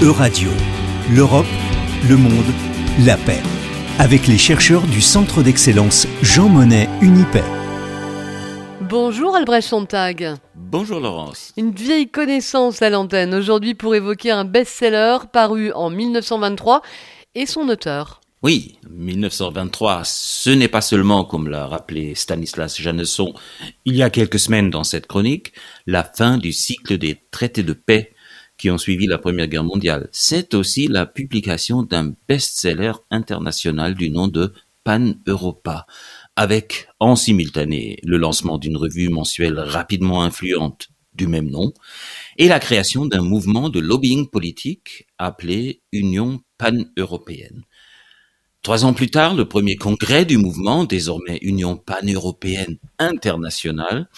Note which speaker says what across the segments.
Speaker 1: Euradio, l'Europe, le monde, la paix. Avec les chercheurs du Centre d'excellence Jean Monnet Unipaix.
Speaker 2: Bonjour Albrecht Sontag.
Speaker 3: Bonjour Laurence.
Speaker 2: Une vieille connaissance à l'antenne aujourd'hui pour évoquer un best-seller paru en 1923 et son auteur.
Speaker 3: Oui, 1923, ce n'est pas seulement, comme l'a rappelé Stanislas Janesson il y a quelques semaines dans cette chronique, la fin du cycle des traités de paix qui ont suivi la Première Guerre mondiale. C'est aussi la publication d'un best-seller international du nom de Pan Europa, avec en simultané le lancement d'une revue mensuelle rapidement influente du même nom et la création d'un mouvement de lobbying politique appelé Union pan-européenne. Trois ans plus tard, le premier congrès du mouvement, désormais Union pan-européenne internationale,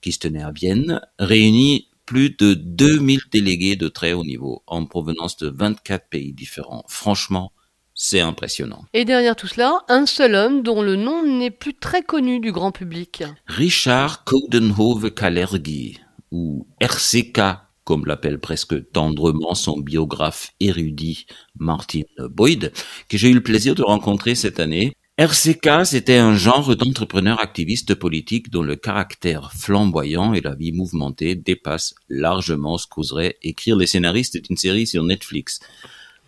Speaker 3: qui se tenait à Vienne, réunit plus de 2000 délégués de très haut niveau en provenance de 24 pays différents. Franchement, c'est impressionnant.
Speaker 2: Et derrière tout cela, un seul homme dont le nom n'est plus très connu du grand public.
Speaker 3: Richard Coudenhove-Kalergi, ou RCK comme l'appelle presque tendrement son biographe érudit Martin Boyd, que j'ai eu le plaisir de rencontrer cette année. RCK, c'était un genre d'entrepreneur activiste politique dont le caractère flamboyant et la vie mouvementée dépassent largement ce qu'oseraient écrire les scénaristes d'une série sur Netflix.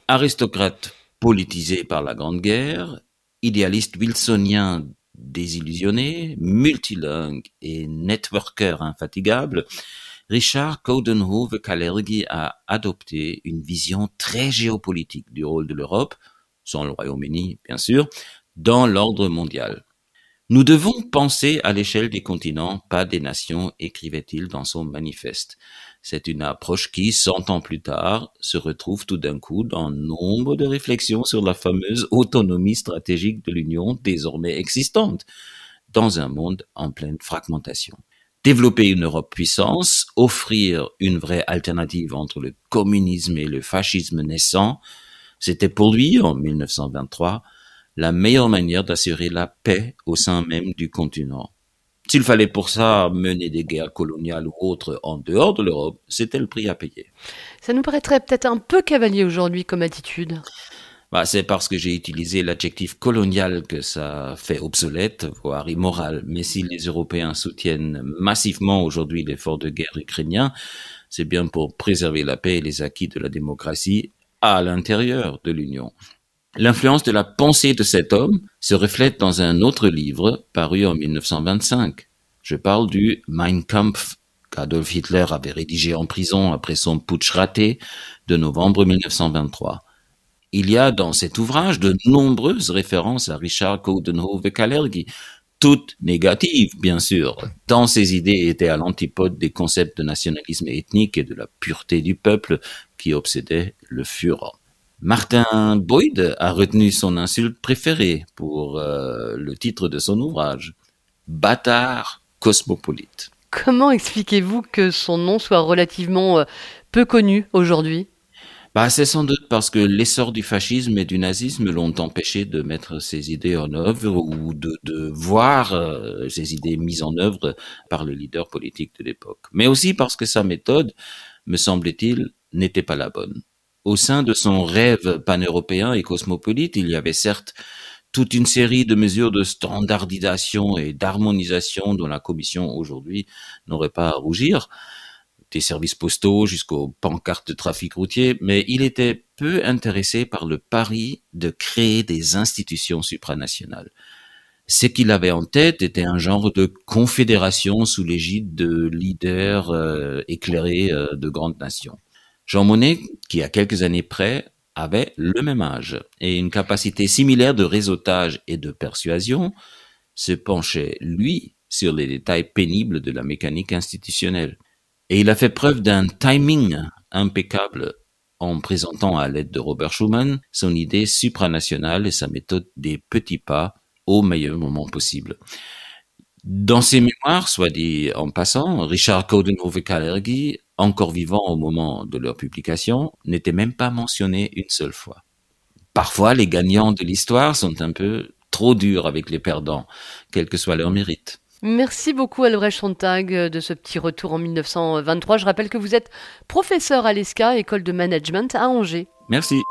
Speaker 3: Aristocrate politisé par la Grande Guerre, idéaliste wilsonien désillusionné, multilingue et networker infatigable, Richard Coudenhove-Kalergi a adopté une vision très géopolitique du rôle de l'Europe, sans le Royaume-Uni bien sûr, dans l'ordre mondial. Nous devons penser à l'échelle des continents, pas des nations, écrivait-il dans son manifeste. C'est une approche qui, cent ans plus tard, se retrouve tout d'un coup dans nombre de réflexions sur la fameuse autonomie stratégique de l'Union désormais existante, dans un monde en pleine fragmentation développer une Europe puissance, offrir une vraie alternative entre le communisme et le fascisme naissant, c'était pour lui, en 1923, la meilleure manière d'assurer la paix au sein même du continent. S'il fallait pour ça mener des guerres coloniales ou autres en dehors de l'Europe, c'était le prix à payer.
Speaker 2: Ça nous paraîtrait peut-être un peu cavalier aujourd'hui comme attitude.
Speaker 3: Bah, c'est parce que j'ai utilisé l'adjectif colonial que ça fait obsolète, voire immoral. Mais si les Européens soutiennent massivement aujourd'hui l'effort de guerre ukrainien, c'est bien pour préserver la paix et les acquis de la démocratie à l'intérieur de l'Union. L'influence de la pensée de cet homme se reflète dans un autre livre paru en 1925. Je parle du Mein Kampf qu'Adolf Hitler avait rédigé en prison après son putsch raté de novembre 1923. Il y a dans cet ouvrage de nombreuses références à Richard Coudenhove-Kalergi, toutes négatives, bien sûr, tant ses idées étaient à l'antipode des concepts de nationalisme ethnique et de la pureté du peuple qui obsédaient le Führer. Martin Boyd a retenu son insulte préférée pour euh, le titre de son ouvrage, Bâtard cosmopolite.
Speaker 2: Comment expliquez-vous que son nom soit relativement euh, peu connu aujourd'hui?
Speaker 3: Bah, c'est sans doute parce que l'essor du fascisme et du nazisme l'ont empêché de mettre ses idées en œuvre ou de, de voir euh, ces idées mises en œuvre par le leader politique de l'époque. Mais aussi parce que sa méthode, me semble-t-il, n'était pas la bonne. Au sein de son rêve pan-européen et cosmopolite, il y avait certes toute une série de mesures de standardisation et d'harmonisation dont la Commission aujourd'hui n'aurait pas à rougir, des services postaux jusqu'aux pancartes de trafic routier, mais il était peu intéressé par le pari de créer des institutions supranationales. Ce qu'il avait en tête était un genre de confédération sous l'égide de leaders euh, éclairés euh, de grandes nations. Jean Monnet, qui à quelques années près avait le même âge et une capacité similaire de réseautage et de persuasion, se penchait, lui, sur les détails pénibles de la mécanique institutionnelle. Et il a fait preuve d'un timing impeccable en présentant à l'aide de Robert Schuman son idée supranationale et sa méthode des petits pas au meilleur moment possible. Dans ses mémoires, soit dit en passant, Richard Coudenhove-Kalergi, encore vivant au moment de leur publication, n'était même pas mentionné une seule fois. Parfois, les gagnants de l'histoire sont un peu trop durs avec les perdants, quel que soit leur mérite.
Speaker 2: Merci beaucoup Albrecht Sontag de ce petit retour en 1923. Je rappelle que vous êtes professeur à l'ESCA, école de management à Angers.
Speaker 3: Merci.